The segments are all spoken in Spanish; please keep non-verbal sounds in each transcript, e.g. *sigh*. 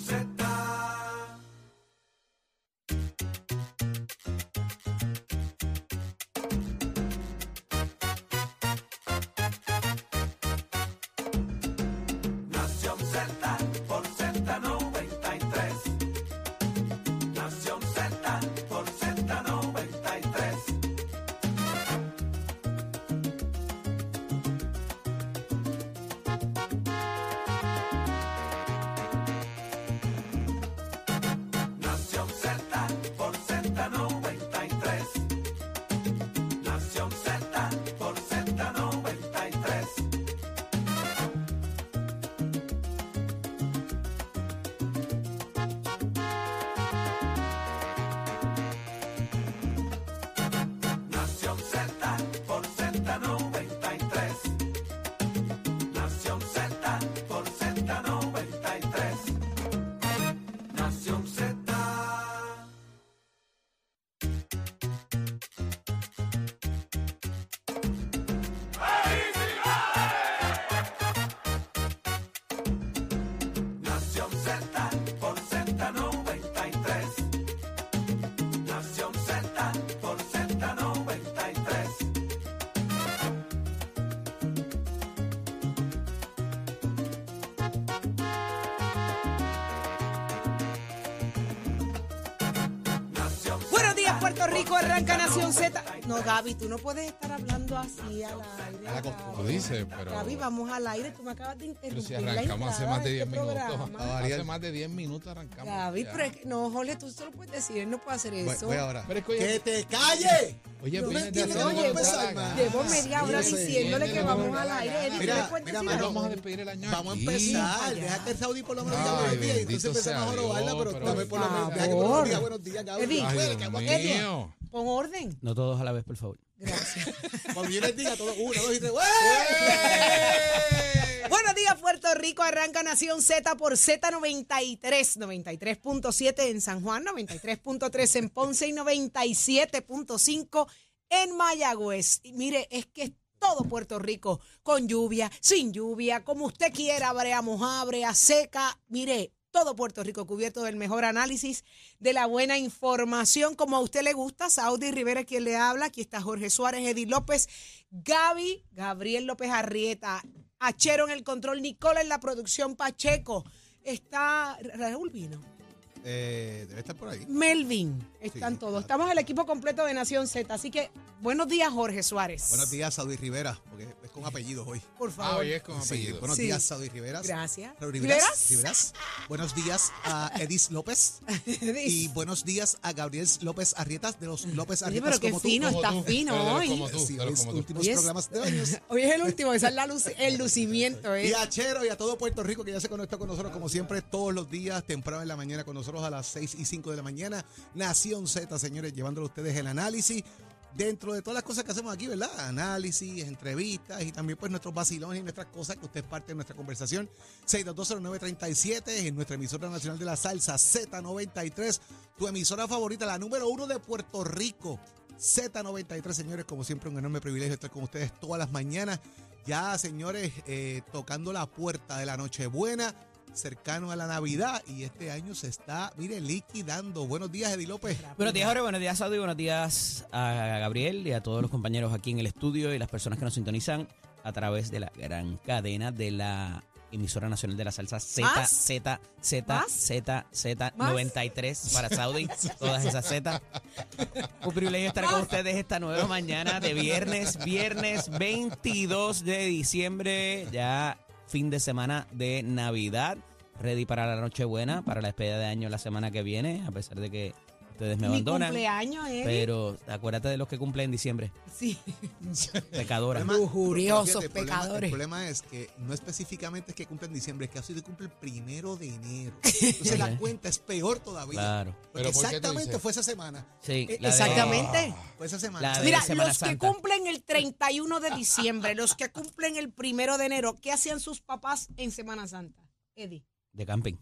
set Puerto Rico, arranca Nación Z. No, Gaby, tú no puedes estar hablando así al aire. A la costumbre. Tú dices, pero. Gaby, vamos al aire. Tú me acabas de Pero si interrumpir la arrancamos hace más de de 10 este minutos. Hace más de 10 minutos arrancamos. Gaby, ya. pero es que- no, Jorge, tú solo puedes decir, él no puede hacer Voy, eso. voy ahora. Pero es que, oye, ¡Que te calle! Oye, No me vienes de entiendes, lo da empezar. Llevo media hora diciéndole que vamos lo al aire. la Eddie, ¿tú Mira, me mira, mano, vamos a despedir el año Vamos a empezar. Deja que el Saudi por lo menos diga buenos días. Entonces empezamos a robarla, pero dame por lo por menos. Deja que favor. buenos días, buenos días, Gaby. Eddie. Pon orden. No todos a la vez, por favor. Gracias. Cuando yo les diga todo, una, dos y tres. ¡Wey! Buenos días, Puerto Rico. Arranca Nación Z por Z93, 93.7 en San Juan, 93.3 en Ponce y 97.5 en Mayagüez. Y mire, es que todo Puerto Rico, con lluvia, sin lluvia, como usted quiera, brea mojada, brea seca. Mire, todo Puerto Rico cubierto del mejor análisis, de la buena información, como a usted le gusta. Saudi Rivera, quien le habla. Aquí está Jorge Suárez, Eddie López, Gaby, Gabriel López Arrieta, Achero en el control, Nicola en la producción, Pacheco. Está Raúl Vino, Eh, debe estar por ahí. Melvin, están Sí, todos. claro. Estamos el equipo completo de Nación Z. Así que buenos días, Jorge Suárez. Buenos días, Saudi Rivera, porque es con apellidos hoy. Por Ah, favor. hoy es con Sí, apellido. buenos Sí. días, Saudi Rivera. Gracias. Raúl ¿Riveras? Riveras. Buenos días a *laughs* Edis López. Y buenos días a Gabriel López Arrietas de los López Arrietas pero qué como tú. fino, Como está tú, fino pero hoy. como tú, hoy es como tú. últimos Hoy es- programas de años. *laughs* Hoy es el último, esa es la luz, el lucimiento. *laughs* ¿eh? Y a Chero y a todo Puerto Rico que ya se conectó con nosotros como siempre todos los días, temprano en la mañana con nosotros a las 6 y 5 de la mañana. Nación Z, señores, llevándole a ustedes el análisis dentro de todas las cosas que hacemos aquí, ¿verdad? Análisis, entrevistas y también pues nuestros vacilones y nuestras cosas que usted es parte de nuestra conversación. 6220937 en nuestra emisora nacional de la salsa Z93, tu emisora favorita, la número uno de Puerto Rico. Z93, señores, como siempre, un enorme privilegio estar con ustedes todas las mañanas. Ya, señores, eh, tocando la puerta de la Nochebuena, cercano a la Navidad, y este año se está, mire, liquidando. Buenos días, Eddie López. Buenos días, Jorge. Buenos días, Saudi. Buenos días a Gabriel y a todos los compañeros aquí en el estudio y las personas que nos sintonizan a través de la gran cadena de la emisora nacional de la salsa Z, ¿Más? Z, Z, ¿Más? Z, Z, ¿Más? 93 para Saudi. Todas esas Z. Un privilegio estar con ustedes esta nueva mañana de viernes, viernes 22 de diciembre, ya fin de semana de Navidad. Ready para la Nochebuena, para la despedida de año la semana que viene, a pesar de que ustedes me Mi abandonan. cumpleaños, ¿eh? Pero acuérdate de los que cumplen en diciembre. Sí. Pecadora. Problema- Lujuriosos fíjate, el problema- pecadores. El problema es que no específicamente es que cumple en diciembre, es que así se cumple el primero de enero. *laughs* Entonces la cuenta es peor todavía. Claro. Porque ¿Pero por qué tú exactamente fue esa semana. Sí, Eh, la de- Exactamente. Fue esa semana. La Mira, Semana los que cumplen el 31 de diciembre, los que cumplen el primero de enero, ¿qué hacían sus papás en Semana Santa? Eddie. de camping.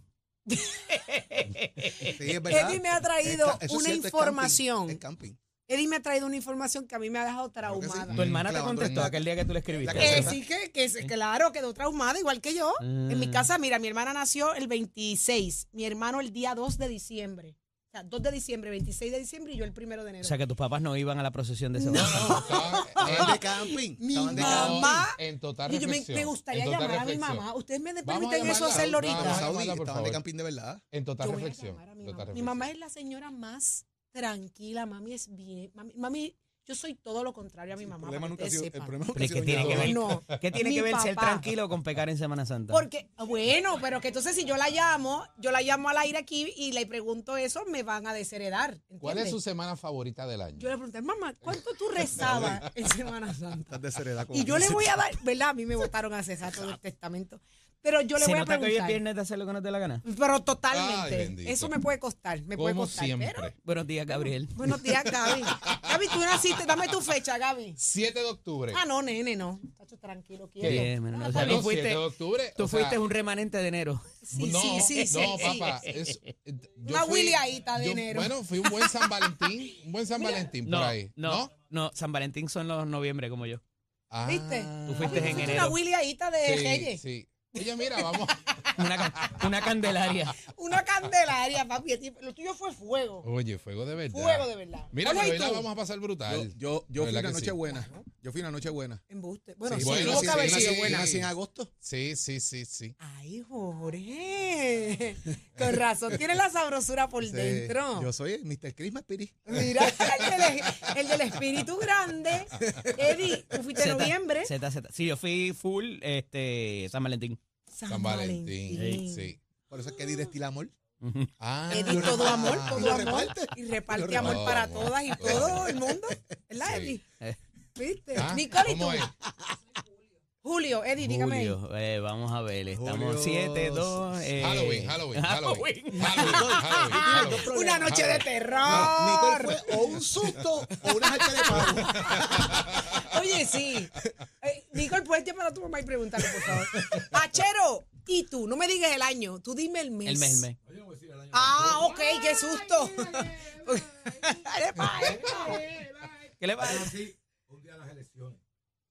Sí, es verdad. Eddie me ha traído Es una cierto, es información. camping, es camping. Eddie me ha traído una información que a mí me ha dejado sí. traumada. Tu hermana te contestó el- aquel día que tú le escribiste. Eh, sí, que, que, que claro, quedó traumada, igual que yo. En mi Mm. casa, mira, mi hermana nació el 26, mi hermano el día 2 de diciembre. O sea, 2 de diciembre, 26 de diciembre y yo el primero de enero. O sea que tus papás no iban a la procesión de ese No. *laughs* Estaban de camping. Mi estaban de mamá- camping. En total Y yo me, reflexión. me gustaría total llamar a mi reflexión. mamá. ¿Ustedes me permiten eso hacerlo vamos a ahorita? llamarla, Saudi, por estaban de camping de verdad. En total Yo voy a reflexión. a mi, total mamá. Mi reflexión. mamá es la señora más tranquila, mami es bien. Mami, mami, yo soy todo lo contrario a mi mamá. El problema para nunca ha que sido. ustedes El sepan. problema nunca Pero ha es que tiene que ver. No. ¿qué tiene Mi que ver ser papá. tranquilo con pecar en Semana Santa? Porque, bueno, pero que entonces si yo la llamo, yo la llamo al aire aquí y le pregunto eso, me van a desheredar. ¿Cuál es su semana favorita del año? Yo le pregunté, mamá, ¿cuánto tú *laughs* rezabas en Semana Santa? Estás de seriedad como Y yo le voy a dar, ¿verdad? A mí me votaron a cesar todo el testamento. Pero yo le ¿Se voy a nota que hoy es preguntar. viernes de hacer lo que no te la gana? Pero totalmente. Bendito. eso me puede costar, me puede Como costar. siempre. Pero, Buenos días, Gabriel. *laughs* buenos días, Gaby. Gaby, tú naciste, dame tu fecha, Gaby. 7 de octubre. Ah, no, nene, no. Tacho, tranquilo, quieto. Bien, Ah, o sea, está tú Bueno, bien. 7 fuiste- de octubre. Tú o sea, fuiste un remanente de enero. *laughs* Sí, no, sí, sí, sí, no, sí. papá. es- yo Una fui- de yo- enero. Bueno, fui un buen San Valentín. Un buen San Valentín por ahí. no, no, San Valentín son los noviembre como yo. Ah, ¿Viste? Tú fuiste en Fuiste enero. Una Williaíta de sí, Reyes. sí. Oye, mira, vamos. Una, una candelaria. Una candelaria, papi. Lo tuyo fue fuego. Oye, fuego de verdad. Fuego de verdad. Mira, ¿y hoy la vamos a pasar brutal. yo, yo fui ¿Verdad una noche sí? buena. Yo fui una noche buena. Embuste. Bueno, Sí, sí, bueno, sí, buena. En agosto. Sí, sí, sí, sí. Ay, Jorge. Con razón. Tiene la sabrosura por Sí, dentro. Yo soy el Mr. Christmas Spirit. Mira, el del, el del espíritu grande. Eddie, tú fuiste en noviembre. Zeta, Zeta. Sí, yo fui full este, San Valentín. San Valentín. Sí. Por eso es que di destila amor. Ah, Eddie, todo amor, todo amor. reparte. Y reparte amor reparte. para Todo todas y amor, todo todo el mundo. ¿Verdad, Sí. Eddie? Eh. ¿Viste? Ah, Nicole, ¿y tú? ¿Cómo es? Julio, Eddie, dígame. Julio, eh, vamos a ver, estamos Julio. 7, 2. Eh, Halloween, Halloween, Halloween. Halloween. Halloween, *laughs* Halloween. Una noche de terror. Nicole fue o un susto o una jalta de pavo. *laughs* Oye, sí. Eh, Nicole, puedes llamar a tu mamá y preguntarle, por favor. *laughs* Pachero, ¿y tú? No me digas el año, tú dime el mes. El mes, el mes. Ah, ok, qué susto. Dale pa' esto. ¿Qué le pasa?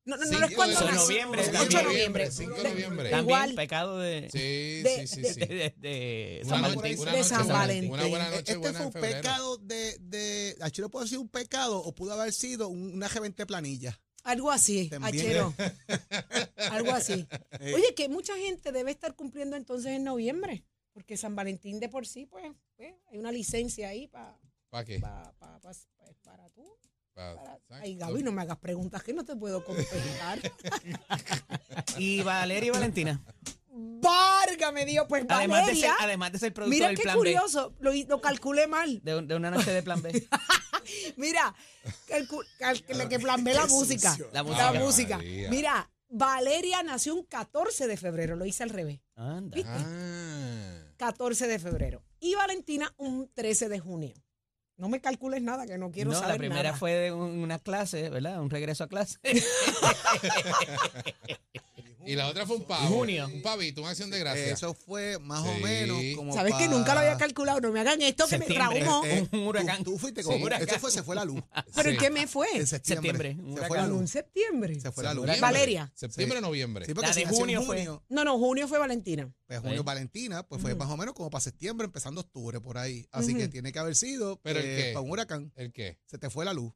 No, no, no, Cinco no es cuando de noviembre, Ocho de también. noviembre. Cinco de noviembre. También Igual. pecado de, Sí, De- sí, sí, de- sí. de, de- San noche- Valentín. de San Valentín. Una buena noche Este buena fue un febrero. pecado de, de. Achero puede ser un pecado o pudo haber sido un- una G20 planilla. Algo así, achero. Algo así. *laughs* Oye, que mucha gente debe estar cumpliendo entonces en noviembre. Porque San Valentín de por sí, pues, pues, hay una licencia ahí para ¿Para qué? pa, pa- pa- pues, para tú. Pa- Para, ay, Gaby, no me hagas preguntas que no te puedo contestar. *laughs* Y Valeria y Valentina. Válgame Dios, pues Además de, ser, Valeria. además de ser productor Mira del qué plan curioso, lo, lo calculé mal. B. De, de una noche de plan B. *laughs* Mira, calcu- cal- que, que plan la música. sucio. La La música. música. María. Mira, Valeria nació un 14 de febrero, lo hice al revés. Anda. Ah. 14 de febrero. Y Valentina un 13 de junio. No me calcules nada, que no quiero no, saber la primera nada. fue de un- una clase, ¿verdad? Un regreso a clase. *laughs* *laughs* Y la otra fue un pavo. Junio. Un pavito, una acción de gracia. Eso fue más o Sí. menos como. ¿Sabes que nunca lo había calculado? No me hagan esto que me Septiembre. traumó. Eh, Un huracán. Tú, tú fuiste Sí. con. Huracán. Eso fue, se fue la luz. *laughs* ¿Pero en Sí. qué me fue? En septiembre. Septiembre, un Se fue la huracán. En luz. septiembre. Se fue la luz. Septiembre. Valeria. Septiembre Sí. o noviembre. Sí, porque La si de nació en junio fue- junio, No, no, junio fue Valentina. Pues junio Sí. Valentina, pues fue Ujú. más o menos como para septiembre, empezando octubre por ahí. Así Ujú. que tiene que haber sido ¿Pero el eh, qué? para un huracán. ¿El qué? Se te fue la luz.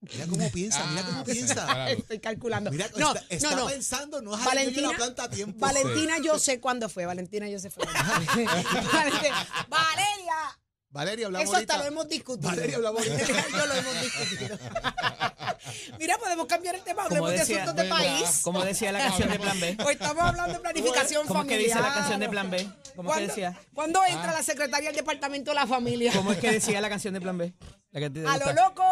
Mira cómo piensa, mira Ah, cómo se piensa. Estoy calculando. Mira, no, está, está no, no. pensando, no es Valentina- la planta a tiempo. Valentina, yo sé cuándo fue. Valentina, yo sé fue. *laughs* Valentina. Valeria. Valeria, hablamos Eso hasta ahorita. lo hemos discutido. Valeria, hablamos ahorita. *laughs* Yo lo hemos discutido. *laughs* Mira, podemos cambiar el tema. Hablemos de asuntos de país. Como decía la canción de plan B. Hoy estamos hablando de planificación ¿Cómo es que familiar. dice la canción de plan B? ¿Cómo es que ¿Cuándo- decía? ¿Cuándo entra Ah. la secretaria del Departamento de la Familia? ¿Cómo es que decía la canción de plan B? La que te A lo loco.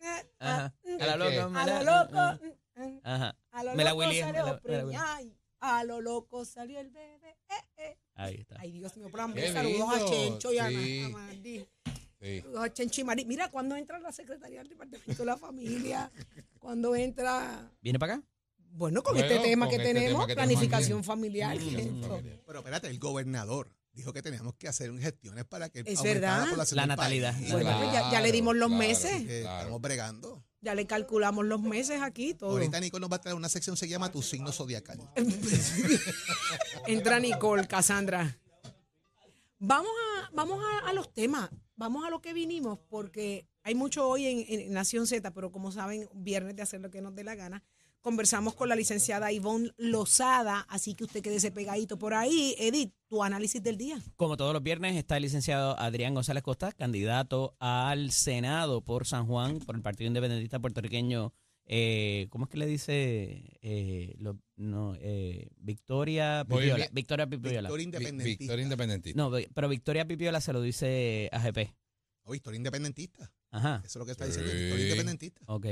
Eh, Ajá. mm, A lo ¿El loco. A lo loco. ah, mm, mm, Ajá. A lo Me la loco salió preñay, A lo loco salió el bebé. eh, eh. Ahí está. Ay, Dios mío. Qué Saludos a. Chencho y a Mandy. Sí. Saludos a Chencho y Mari. Mira, ¿cuándo entra la secretaria del Departamento de la Familia? ¿Cuándo entra? ¿Viene para acá? Bueno, con Bueno, este tema con que este tenemos, tema que tenemos planificación Esto. *laughs* familiar. Pero espérate, el gobernador dijo que teníamos que hacer gestiones para que Es verdad. la población La natalidad. Bueno, pues ya- ya le dimos los meses. Claro. Estamos bregando. Ya le calculamos los meses aquí, todo. Ahorita Nico nos va a traer una sección que se llama Tu signo zodiacal. *laughs* Entra Nicole, Cassandra. Vamos a, vamos a, a los temas, vamos a lo que vinimos, porque hay mucho hoy en, en Nación Z, pero como saben, viernes de hacer lo que nos dé la gana. Conversamos con la licenciada Ivonne Lozada, así que usted quédese pegadito por ahí. Edith, tu análisis del día. Como todos los viernes, está el licenciado Adrián González Costa, candidato al Senado por San Juan, por el Partido Independentista Puertorriqueño. Eh, ¿Cómo es que le dice? Eh, lo- no, eh, Victoria Pipiola. Victoria Pipiola. Victoria Vi- independentista. Victoria Independentista. No, pero Victoria Pipiola se lo dice AGP. O Victoria independentista. Ajá, Eso es lo que está diciendo. Sí. Victoria independentista. ok.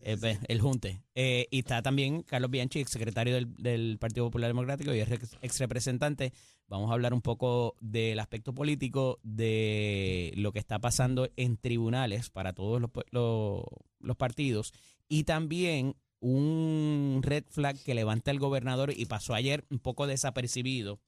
Eh, pues, el Junte. Eh, y está también Carlos Bianchi, secretario del, Partido Popular Democrático y ex, ex representante. Vamos a hablar un poco del aspecto político de lo que está pasando en tribunales para todos los, partidos y también un red flag que levanta el gobernador y pasó ayer un poco desapercibido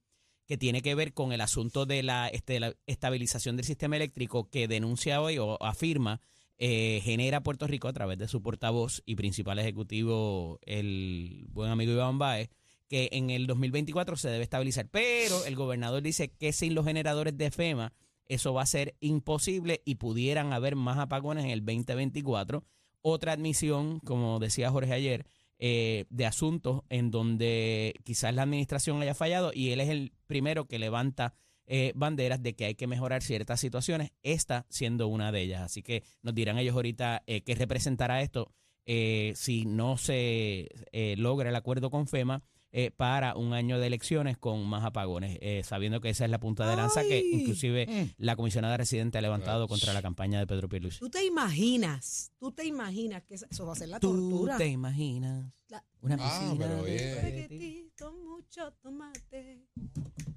que tiene que ver con el asunto de la, este, la estabilización del sistema eléctrico que denuncia hoy o afirma eh, genera Puerto Rico a través de su portavoz y principal ejecutivo, el buen amigo Iván Baez, que en el 2024 se debe estabilizar. Pero el gobernador dice que sin los generadores de FEMA eso va a ser imposible y pudieran haber más apagones en el 2024. Otra admisión, como decía Jorge ayer, eh, de asuntos en donde quizás la administración haya fallado y él es el primero que levanta eh, banderas de que hay que mejorar ciertas situaciones, esta siendo una de ellas. Así que nos dirán ellos ahorita eh, qué representará esto eh, si no se eh, logra el acuerdo con FEMA eh, para un año de elecciones con más apagones, eh, sabiendo que esa es la punta de lanza que Ay. inclusive Mm. la comisionada residente ha levantado Ach. contra la campaña de Pedro Pierluisi. Tú te imaginas, tú te imaginas que eso va a ser la ¿Tú tortura. te imaginas La- una Ah, piscina pero de Con mucho tomate.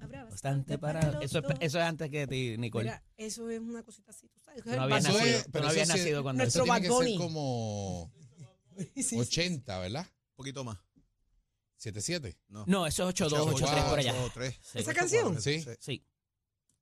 Habrá bastante para Eso es, eso es antes que de ti, Nicole. Mira, eso es una cosita así, tú sabes. Tú no habías es- nacido, tú pero no sí- nacido cuando Nuestro Eso tiene que ser como Sí, sí. 80, ¿verdad? Un poquito más. 77. No. No, eso es 82, 83 por allá. 83. Sí. ¿Esa canción? Sí. Sí,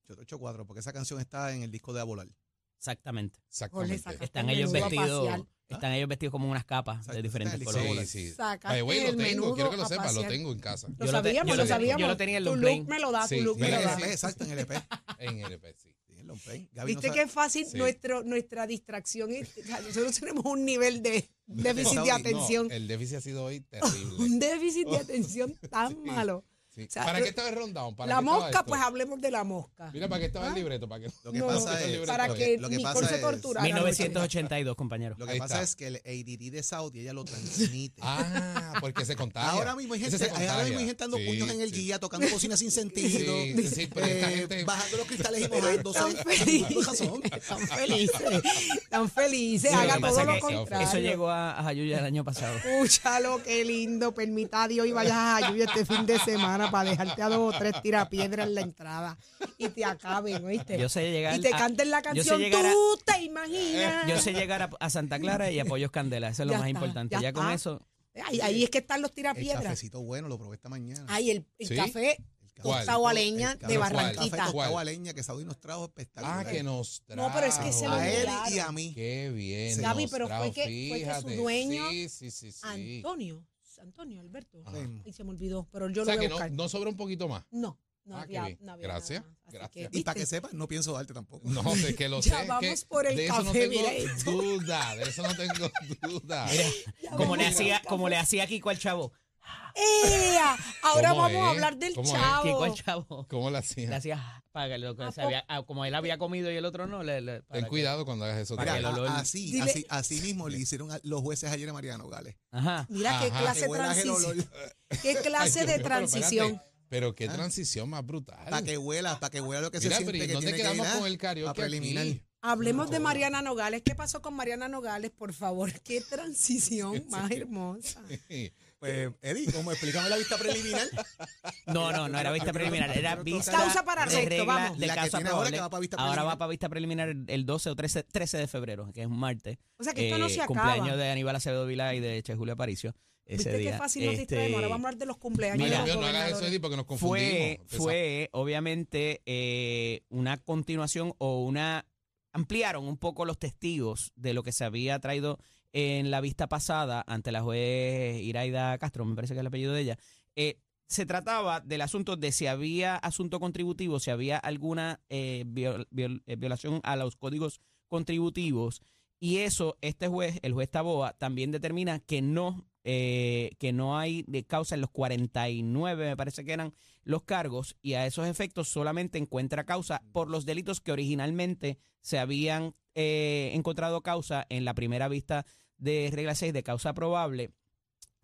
84, porque esa canción está en el disco de Abolar. exactamente. Exactamente. saca- Están El ellos vestidos, están ellos vestidos como unas capas Exacto, de diferentes el colores. Sí, sí. By the way, lo el tengo, menudo quiero que lo sepas, lo tengo en casa. Lo sabíamos, lo sabíamos. yo lo tenía en Tu long look me lo da, tu look me mira el lo da. Exacto, en el LP. En LP, sí. Sí, plane. Gaby no Viste sa- qué fácil Sí. nuestro, nuestra distracción. es- Nosotros tenemos un nivel de *laughs* déficit de atención. No, el déficit ha sido hoy *laughs* terrible. un déficit de atención *laughs* tan Sí. malo. Sí. O sea, ¿Para qué estaba el rundown? ¿Para La mosca, esto? pues hablemos de la mosca. Mira, ¿para qué estaba Ah. el libreto? ¿Para qué? Lo que No, pasa es. para lo que lo que pasa se es- torturara. 1982, compañero. Lo que Ahí pasa está. es que el ADD de Saudi ella lo transmite. Ah, porque se contagia. Ahora mismo hay gente, ahora mismo hay gente dando Sí, puños en el sí. guía, tocando bocinas sin sentido, Sí, sí, pero esta eh, gente- bajando los cristales y mojándose. Tan felices. Tan felices. Tan felices. Haga que todo lo es que contrario. Eso llegó a, a Jayuya el año pasado. Escúchalo, qué lindo. Permita a Dios y vayas a Jayuya este fin de semana para dejarte a dos o tres tirapiedras en la entrada y te acaben, ¿oíste? Yo sé llegar y te a- canten la yo sé canción, llegar a- tú te imaginas. Yo sé llegar a, a Santa Clara y a Pollos Candela, eso es lo Ya más está, importante. ya Ya, con eso, Ahí, ahí es que están los El tirapiedras. cafecito bueno lo probé esta mañana. Ay, el, el ¿Sí? café El tostado a leña el de Barranquita. El tostado a leña que Saudi nos trajo espectacular. Ah, que nos trajo. No, pero es que se lo a él y a mí. Qué bien. Gaby, pero fue que- fue que su dueño, Sí, sí, sí, sí. Antonio. Antonio, Alberto. Ajá. Ay, se me olvidó, pero yo o lo sea voy que a no, buscar. no sobra un poquito más. No, no Ah, había, no había Gracias, gracias. que, Y para que sepas, no pienso darte tampoco. No, de que lo *laughs* Ya sé. vamos que por el de eso no café, tengo mira duda. De eso no tengo *laughs* duda. Ya como le hacía, café. como le hacía Kiko al chavo. ¡Ea! Ahora ¿Cómo vamos a hablar del ¿Cómo es? chavo. Al chavo. ¿Cómo lo hacía? Le hacía para que lo que ¿A se había- ah, como él había comido y el otro no, le, le- para Ten que- cuidado cuando hagas eso. Mira, que el a- olor- así, Dile- así, así mismo le hicieron a los jueces ayer a Mariano Gales. Ajá. Mira qué Ajá. clase Que de huelas el olor. transición. *laughs* Qué Ay, clase Dios de pero transición. espérate, Pero qué Ah. transición más brutal. Para que huela, para que huela lo que Mira, se siente ¿y que ¿dónde tiene que quedamos ir a- con el karaoke a preliminar. aquí? Hablemos de Mariana Nogales. ¿Qué pasó con Mariana Nogales? Por favor, qué transición *laughs* más hermosa. Pues, Eddie, ¿cómo explícame la vista preliminar? *laughs* No, no, no era vista preliminar, era vista Causa para de arresto, regla vamos. de La que causa tiene ahora probable. que va para vista Ahora preliminar. va para vista preliminar el- el 12 o 13, 13 de febrero, que es un martes. O sea que esto no Eh, se acaba. Cumpleaños de Aníbal Acevedo Vila y de Che Julio Aparicio. Ese ¿Viste día. qué fácil nos Este, distraemos? Ahora vamos a hablar de los cumpleaños. Ay, de Dios los mío, no hagas eso, gobernadores. Eddie, porque nos confundimos. fue, fue obviamente eh, una continuación o una ampliaron un poco los testigos de lo que se había traído en la vista pasada ante la juez Iraida Castro, me parece que es el apellido de ella. Eh, se trataba del asunto de si había asunto contributivo, si había alguna eh, eh, violación a los códigos contributivos. Y eso, este juez, el juez Taboa, también determina que no, eh, que no hay causa en los 49, me parece que eran los cargos, y a esos efectos solamente encuentra causa por los delitos que originalmente se habían eh, encontrado causa en la primera vista de regla 6 de causa probable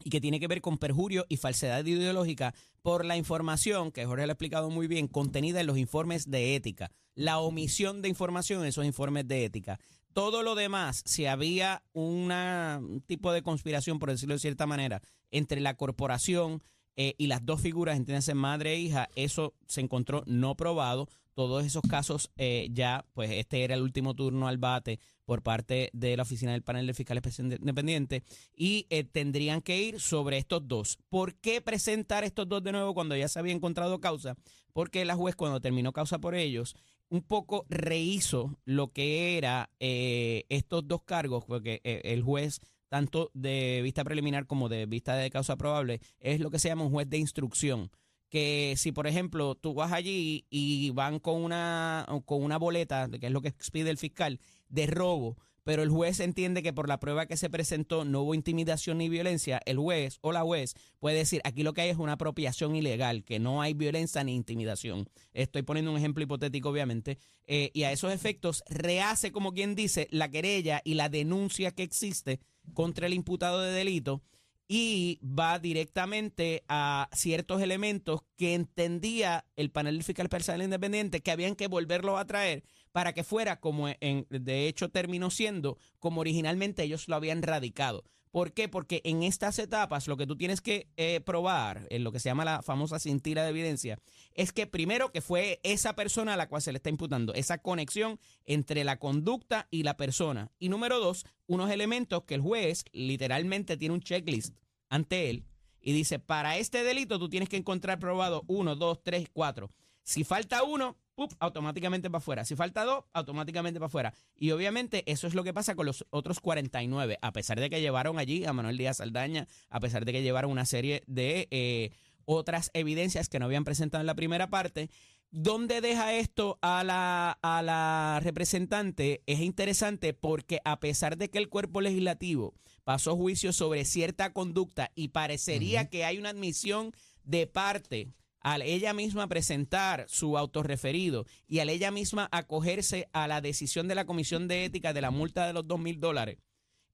y que tiene que ver con perjurio y falsedad ideológica por la información, que Jorge lo ha explicado muy bien, contenida en los informes de ética, la omisión de información en esos informes de ética. Todo lo demás, si había un tipo de conspiración, por decirlo de cierta manera, entre la corporación eh, y las dos figuras, entiéndase madre e hija, eso se encontró no probado. Todos esos casos eh, ya, pues este era el último turno al bate por parte de la oficina del panel de fiscal especial independiente y eh, tendrían que ir sobre estos dos. ¿Por qué presentar estos dos de nuevo cuando ya se había encontrado causa? Porque la juez cuando terminó causa por ellos un poco rehizo lo que era estos dos cargos, porque el juez tanto de vista preliminar como de vista de causa probable, es lo que se llama un juez de instrucción. Que si, por ejemplo, tú vas allí y van con una, con una boleta, que es lo que expide el fiscal, de robo, pero el juez entiende que por la prueba que se presentó no hubo intimidación ni violencia, el juez o la juez puede decir, aquí lo que hay es una apropiación ilegal, que no hay violencia ni intimidación. Estoy poniendo un ejemplo hipotético, obviamente, eh, y a esos efectos rehace, como quien dice, la querella y la denuncia que existe contra el imputado de delito y va directamente a ciertos elementos que entendía el panel fiscal personal independiente que habían que volverlo a traer para que fuera como en, de hecho terminó siendo como originalmente ellos lo habían radicado. ¿Por qué? Porque en estas etapas lo que tú tienes que eh, probar, en lo que se llama la famosa cintila de evidencia, es que primero que fue esa persona a la cual se le está imputando, esa conexión entre la conducta y la persona. Y número dos, unos elementos que el juez literalmente tiene un checklist ante él y dice, para este delito tú tienes que encontrar probado uno, dos, tres, cuatro. Si falta uno, ¡pup! automáticamente para afuera. Si falta dos, automáticamente para afuera. Y obviamente eso es lo que pasa con los otros 49, a pesar de que llevaron allí a Manuel Díaz Saldaña, a pesar de que llevaron una serie de eh, otras evidencias que no habían presentado en la primera parte. ¿Dónde deja esto a la, a la representante? Es interesante porque a pesar de que el cuerpo legislativo pasó juicio sobre cierta conducta y parecería que hay una admisión de parte al ella misma presentar su autorreferido y al ella misma acogerse a la decisión de la Comisión de Ética de la multa de los dos mil dólares,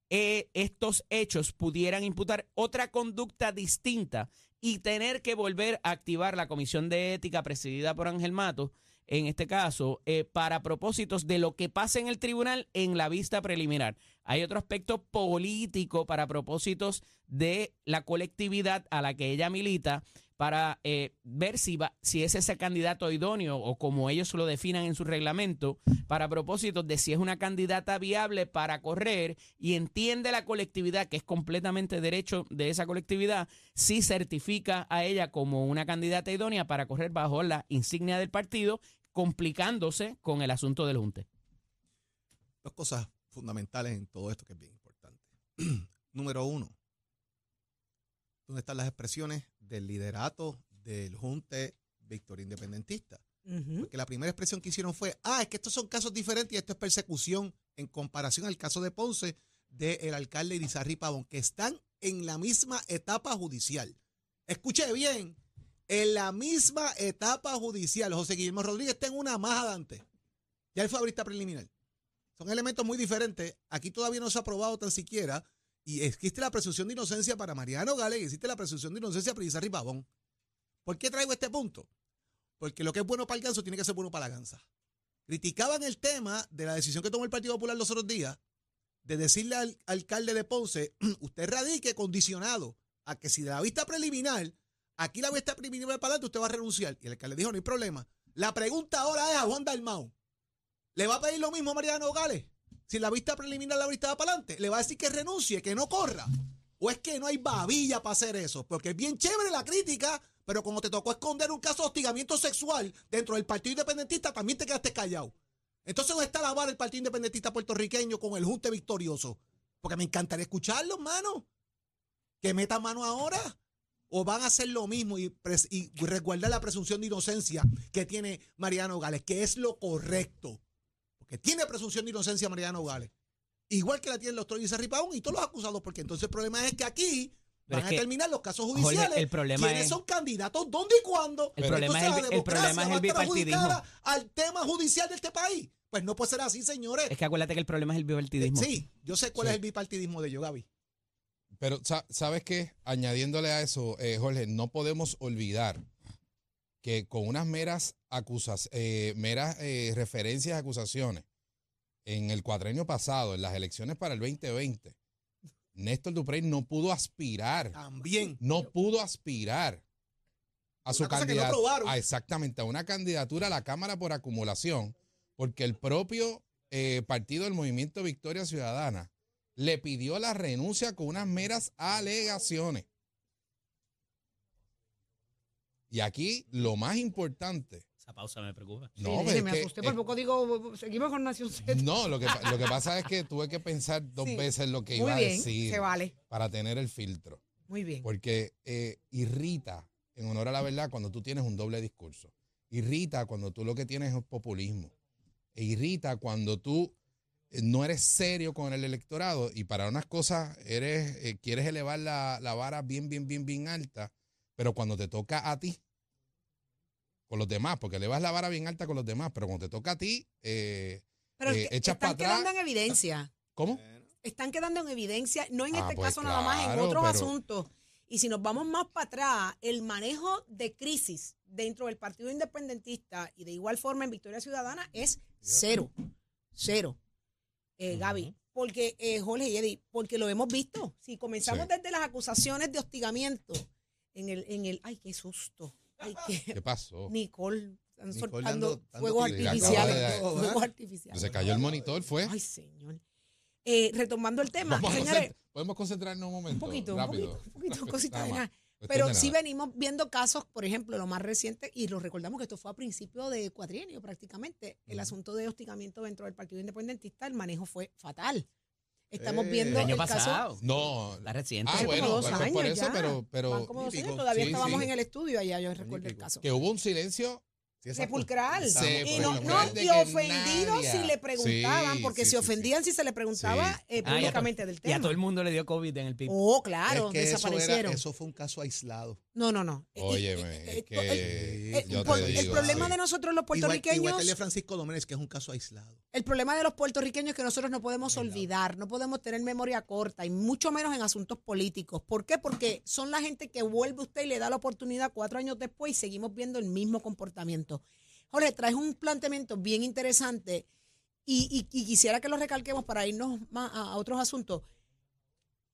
eh, estos hechos pudieran imputar otra conducta distinta y tener que volver a activar la Comisión de Ética presidida por Ángel Mato, en este caso, eh, para propósitos de lo que pasa en el tribunal en la vista preliminar. Hay otro aspecto político para propósitos de la colectividad a la que ella milita para eh, ver si, va, si es ese candidato idóneo o como ellos lo definan en su reglamento, para propósitos de si es una candidata viable para correr y entiende la colectividad, que es completamente derecho de esa colectividad, si certifica a ella como una candidata idónea para correr bajo la insignia del partido, complicándose con el asunto del junte. Dos cosas fundamentales en todo esto que es bien importante. *clears throat* Número uno, ¿dónde están las expresiones del liderato del Junte Víctor Independentista? Porque la primera expresión que hicieron fue, ah, es que estos son casos diferentes y esto es persecución en comparación al caso de Ponce del alcalde Irizarry Pavón, que están en la misma etapa judicial. Escuche bien, en la misma etapa judicial. José Guillermo Rodríguez está en una más adelante. Ya él fue a vista preliminar. Son elementos muy diferentes. Aquí todavía no se ha aprobado tan siquiera. Y existe la presunción de inocencia para Mariano Gale y existe la presunción de inocencia para Irizarry Pavón. ¿Por qué traigo este punto? Porque lo que es bueno para el ganso tiene que ser bueno para la gansa. Criticaban el tema de la decisión que tomó el Partido Popular los otros días de decirle al alcalde de Ponce, *clears throat* usted radique condicionado a que si de la vista preliminar, aquí la vista preliminar para adelante, usted va a renunciar. Y el alcalde dijo, no hay problema. La pregunta ahora es a Juan Dalmau. ¿Le va a pedir lo mismo a Mariano Gales? Si la vista preliminar la vista va para adelante, le va a decir que renuncie, que no corra. ¿O es que no hay babilla para hacer eso? Porque es bien chévere la crítica, pero como te tocó esconder un caso de hostigamiento sexual dentro del Partido Independentista, también te quedaste callado. Entonces, ¿dónde está la vara del Partido Independentista puertorriqueño con el Junte victorioso? Porque me encantaría escucharlo, mano. Que meta mano ahora. O van a hacer lo mismo y, y resguardar la presunción de inocencia que tiene Mariano Gales, que es lo correcto. Tiene presunción de inocencia Mariano Gales. Igual que la tiene el doctor Isarri Paún y todos los acusados, porque entonces el problema es que aquí Pero van es a terminar los casos Jorge, judiciales. el problema ¿Quiénes es- son candidatos? ¿Dónde y cuándo? El problema es el- la el democracia problema es el va a estar bipartidismo. al tema judicial de este país. Pues no puede ser así, señores. Es que acuérdate que el problema es el bipartidismo. Sí, yo sé cuál Sí. es el bipartidismo de ellos, Gaby. Pero, sa- ¿sabes qué? Añadiéndole a eso, eh, Jorge, no podemos olvidar que con unas meras acusas, eh, meras eh, referencias, acusaciones, en el cuatrenio pasado, en las elecciones para el 2020, Néstor Duprey no pudo aspirar, También. no pudo aspirar a su no candidatura. exactamente, a una candidatura a la Cámara por acumulación, porque el propio eh, partido del Movimiento Victoria Ciudadana le pidió la renuncia con unas meras alegaciones. Y aquí lo más importante Esa pausa me preocupa. No, pues es me que- asusté, es- por poco digo, seguimos con Nación Z. No, lo que, lo que pasa es que *laughs* tuve que pensar dos Sí. veces lo que Muy iba a decir se vale. para tener el filtro. Muy bien. Porque eh, irrita, en honor a la verdad, cuando tú tienes un doble discurso. Irrita cuando tú lo que tienes es populismo. E irrita cuando tú eh, no eres serio con el electorado y para unas cosas eres eh, quieres elevar la, la vara bien, bien, bien, bien alta, pero cuando te toca a ti, con los demás, porque elevas la vara bien alta con los demás, pero cuando te toca a ti, eh, Pero eh, que echas están para atrás. quedando en evidencia. ¿Cómo? Están quedando en evidencia, no en Ah, este pues caso nada más, en otros pero- asuntos. Y si nos vamos más para atrás, el manejo de crisis dentro del Partido Independentista y de igual forma en Victoria Ciudadana es cero. Cero. Eh, Gaby, porque eh, Jorge y Eddie, porque lo hemos visto. Si comenzamos Sí. desde las acusaciones de hostigamiento en el, en el, ay, qué susto. Ay, qué, ¿Qué pasó? Nicole, están Nicole soltando dando- dando fuegos tiros. artificiales. Le acaba de dar- Fuegos artificiales. Se cayó el monitor, fue. Ay, señor. Eh, retomando el tema, Vamos a señores, concent- Podemos concentrarnos un un momento. poquito, un rápido. poquito, un poquito, Rápido, *laughs* cosita nada de más. nada. Pero de sí nada. venimos viendo casos, por ejemplo, lo más reciente, y lo recordamos que esto fue a principio de cuatrienio prácticamente, el asunto de hostigamiento dentro del Partido Independentista, el manejo fue fatal. Estamos Eh, viendo El año el caso pasado. No. La reciente. Ah, hace bueno, como dos pues, pues, años por eso, ya. pero, pero Van como dos años, todavía Sí, estábamos sí. en el estudio allá, yo recuerdo el caso. que hubo un silencio Sí. Sepulcral. Se y no, no, y ofendidos nadie- si le preguntaban, Sí, porque sí, se sí, sí. ofendían si se le preguntaba Sí. eh, Ah, y a to- públicamente del Y a tema. todo el mundo le dio COVID en el PIB. Oh, claro, es que eso, desaparecieron. era, eso fue un caso aislado. No, no, no. Óyeme, es que eh, yo por- te el digo, problema sí. de nosotros los Igual, igual puertorriqueños, que el Francisco Domínguez, que es un caso aislado. el problema de los puertorriqueños es que nosotros no podemos olvidar, no podemos tener memoria corta y mucho menos en asuntos políticos. ¿Por qué? Porque son la gente que vuelve a usted y le da la oportunidad cuatro años después y seguimos viendo el mismo comportamiento. Jorge, traes un planteamiento bien interesante y, y- y quisiera que lo recalquemos para irnos más a, a otros asuntos.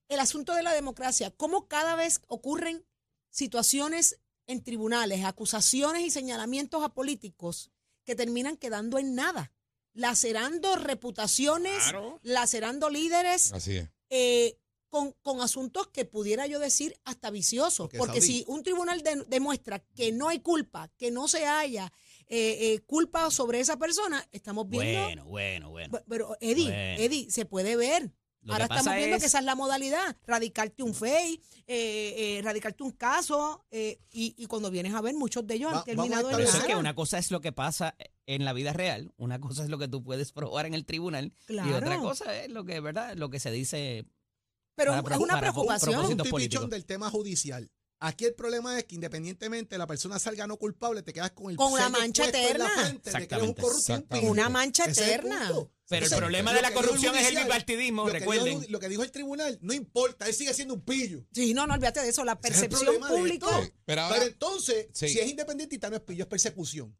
El asunto de la democracia, cómo cada vez ocurren situaciones en tribunales, acusaciones y señalamientos a políticos que terminan quedando en nada, lacerando reputaciones, lacerando líderes, Así es. eh, con, con asuntos que pudiera yo decir hasta viciosos. Porque, si un tribunal de- demuestra que no hay culpa, que no se haya eh, eh, culpa sobre esa persona, estamos viendo... Bueno, bueno, bueno. Bu- Pero, Eddie, Bueno. Eddie, se puede ver. Lo Ahora estamos viendo es- que esa es la modalidad, radicarte un FEI, eh, eh, radicarte un caso, eh, y, y cuando vienes a ver, muchos de ellos Va- han terminado en Por eso es nada. que una cosa es lo que pasa en la vida real, una cosa es lo que tú puedes probar en el tribunal y Claro. otra cosa es lo que, ¿verdad? Lo que se dice. Pero para es una para preocupación. propósito. un tipichón del tema judicial. Aquí el problema es que independientemente la persona salga no culpable, te quedas con el Con la mancha en la eterna. frente de que eres un corrupto y. Una mancha Ese es el eterna. Pero el problema de la corrupción es el bipartidismo, lo que dijo- recuerden. lo que dijo el tribunal, no importa, él sigue siendo un pillo. Sí, no, no olvídate de eso. La es percepción pública. Pero ahora, Pero entonces, Sí. si es independentista, no es pillo, es persecución.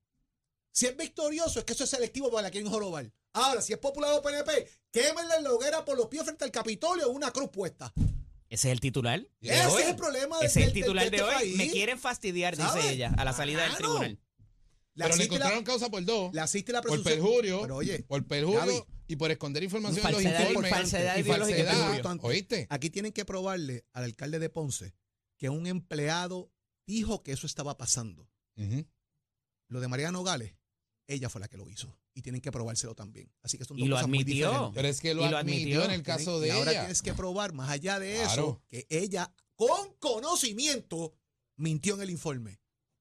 Si es victorioso, es que eso es selectivo para la quieren jorobar. Ahora, si es popular o PNP, quémenle en la hoguera por los pies frente al Capitolio una cruz puesta. Ese es el titular. Ese hoy. es el problema del- Ese es el titular de de hoy. este país. Me quieren fastidiar, dice ella, a la salida del tribunal. Le pero le la- encontraron causa por dos. Le asiste la por presunción. perjurio, Pero oye, por perjurio Gaby. y por esconder información en los Falsedad- informes. falsedad y y falsedad. ¿Oíste? aquí tienen que probarle al alcalde de Ponce que un empleado dijo que eso estaba pasando. Lo de María Nogales, ella fue la que lo hizo. Y tienen que probárselo también. Así que son Y dos lo cosas muy admitió. diferentes. Pero es que lo Y lo admitió, admitió. en el caso de y ahora ella. tienes que probar, más allá de eso, que ella, con conocimiento, mintió en el informe.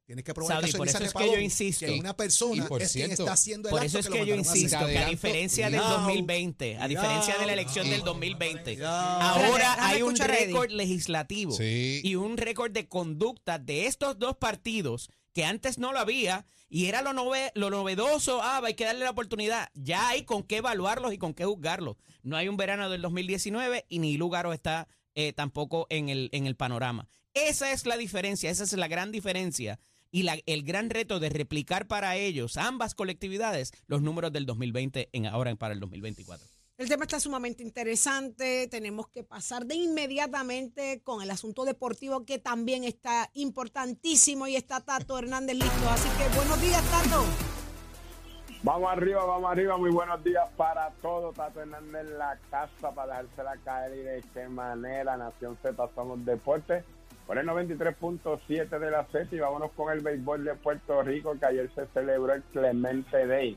Tienes que probar Saudi, el caso de por eso es que yo insisto. Que una persona por es quien está haciendo el Por acto eso es que yo insisto que a diferencia del cuidado, 2020, a diferencia de la elección del 2020, Cuidado. ahora hay un récord legislativo Sí. y un récord de conducta de estos dos partidos que antes no lo había y era lo, nove- lo novedoso, ah, hay que darle la oportunidad. Ya hay con qué evaluarlos y con qué juzgarlos. No hay un verano del 2019 y ni Lugaro está eh, tampoco en el, en el panorama. Esa es la diferencia, esa es la gran diferencia y la- el gran reto de replicar para ellos, ambas colectividades, los números del 2020 en ahora para el 2024. El tema está sumamente interesante. Tenemos que pasar de inmediatamente con el asunto deportivo que también está importantísimo y está Tato Hernández listo. Así que buenos días, Tato. Vamos arriba, vamos arriba. Muy buenos días para todos. Tato Hernández en la casa para dejársela caer y de qué manera. Nación Z somos deporte. Por el 93.7 de la Z y vámonos con el béisbol de Puerto Rico que ayer se celebró el Clemente Day.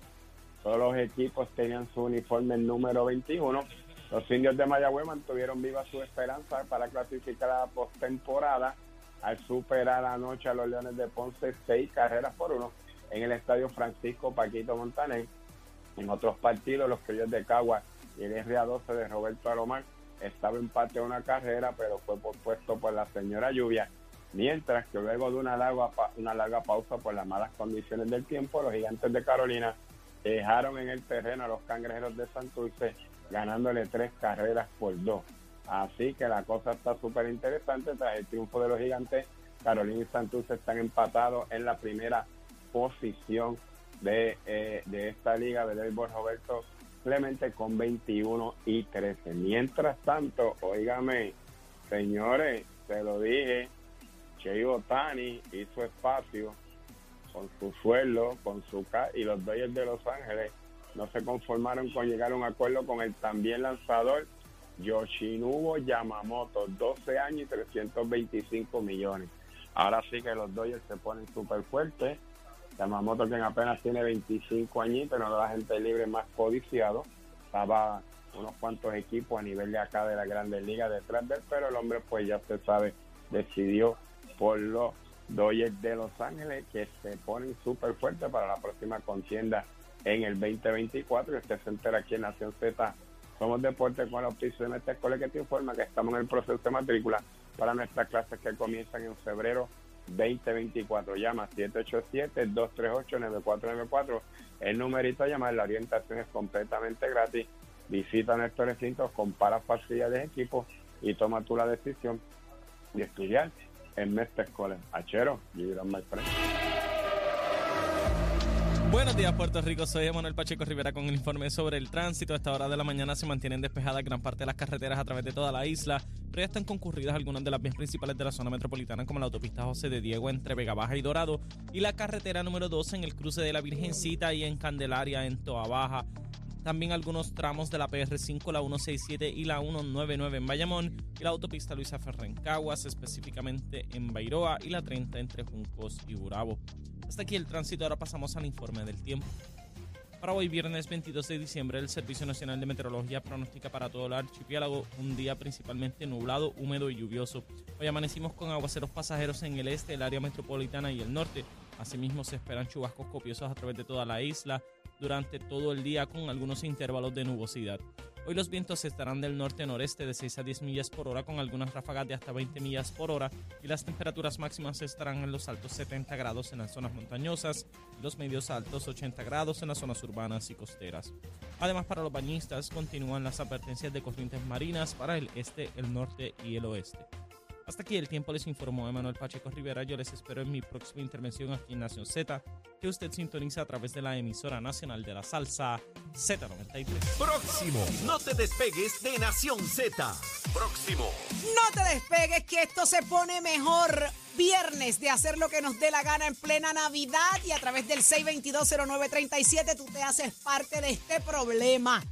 Todos los equipos tenían su uniforme número 21. Los indios de Mayagüez mantuvieron viva su esperanza para clasificar a la postemporada al superar anoche a los Leones de Ponce seis carreras por uno en el estadio Francisco Paquito Montaner. En otros partidos, los criollos de Cagua y el RA12 de Roberto Alomar estaba empate a una carrera, pero fue pospuesto por la señora Lluvia. Mientras que luego de una larga, una larga pausa por las malas condiciones del tiempo, los gigantes de Carolina dejaron en el terreno a los cangrejeros de Santurce, ganándole tres carreras por dos. Así que la cosa está súper interesante. Tras el triunfo de los gigantes, Carolina y Santurce están empatados en la primera posición de, eh, de esta liga de béisbol Roberto Clemente con 21 y 13. Mientras tanto, oígame, señores, se lo dije, Chey Otani hizo espacio con su sueldo, con su ca y los Dodgers de Los Ángeles no se conformaron con llegar a un acuerdo con el también lanzador Yoshinobu Yamamoto, 12 años y 325 millones. Ahora sí que los Dodgers se ponen súper fuertes. Yamamoto, quien apenas tiene 25 añitos, uno de la gente libre más codiciado, estaba unos cuantos equipos a nivel de acá de la Grandes Ligas detrás de él, pero el hombre, pues ya se sabe, decidió por los Dodgers de Los Ángeles que se ponen súper fuertes para la próxima contienda en el 2024. Y usted se entera aquí en Nación Z. Somos Deportes con la auspicio de nuestra escuela que te informa que estamos en el proceso de matrícula para nuestras clases que comienzan en febrero 2024. Llama 787-238-9494. El numerito a llamar, la orientación es completamente gratis. Visita nuestros recintos, compara facilidades de equipo y toma tú la decisión de estudiar en Mestre College. Achero, you friend. Buenos días, Puerto Rico. Soy Emanuel Pacheco Rivera con el informe sobre el tránsito. A esta hora de la mañana se mantienen despejadas gran parte de las carreteras a través de toda la isla, pero ya están concurridas algunas de las vías principales de la zona metropolitana, como la autopista José de Diego entre Vega Baja y Dorado, y la carretera número 12 en el cruce de la Virgencita y en Candelaria en Toa Baja. También algunos tramos de la PR5, la 167 y la 199 en Bayamón, y la autopista Luisa Ferrer en Caguas, específicamente en Bairoa, y la 30 entre Juncos y Burabo. Hasta aquí el tránsito, ahora pasamos al informe del tiempo. Para hoy, viernes 22 de diciembre, el Servicio Nacional de Meteorología pronostica para todo el archipiélago un día principalmente nublado, húmedo y lluvioso. Hoy amanecimos con aguaceros pasajeros en el este, el área metropolitana y el norte. Asimismo, se esperan chubascos copiosos a través de toda la isla durante todo el día con algunos intervalos de nubosidad. Hoy los vientos estarán del norte-noreste de 6 a 10 millas por hora con algunas ráfagas de hasta 20 millas por hora y las temperaturas máximas estarán en los altos 70 grados en las zonas montañosas y los medios altos 80 grados en las zonas urbanas y costeras. Además, para los bañistas continúan las advertencias de corrientes marinas para el este, el norte y el oeste. Hasta aquí el tiempo les informó Emanuel Pacheco Rivera. Yo les espero en mi próxima intervención aquí en Nación Z, que usted sintoniza a través de la emisora nacional de la salsa Z93. Próximo. No te despegues de Nación Z. Próximo. No te despegues que esto se pone mejor. Viernes de hacer lo que nos dé la gana en plena Navidad y a través del 6220937 tú te haces parte de este problema.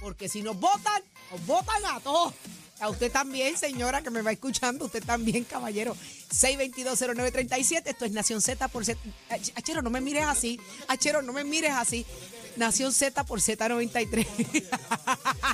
Porque si nos votan, nos votan a todos. A usted también, señora, que me va escuchando. Usted también, caballero. 6220937. Esto es Nación Z por Z. Ach- Achero, no me mires así. Achero, no me mires así. Nación Z por Z93. *laughs*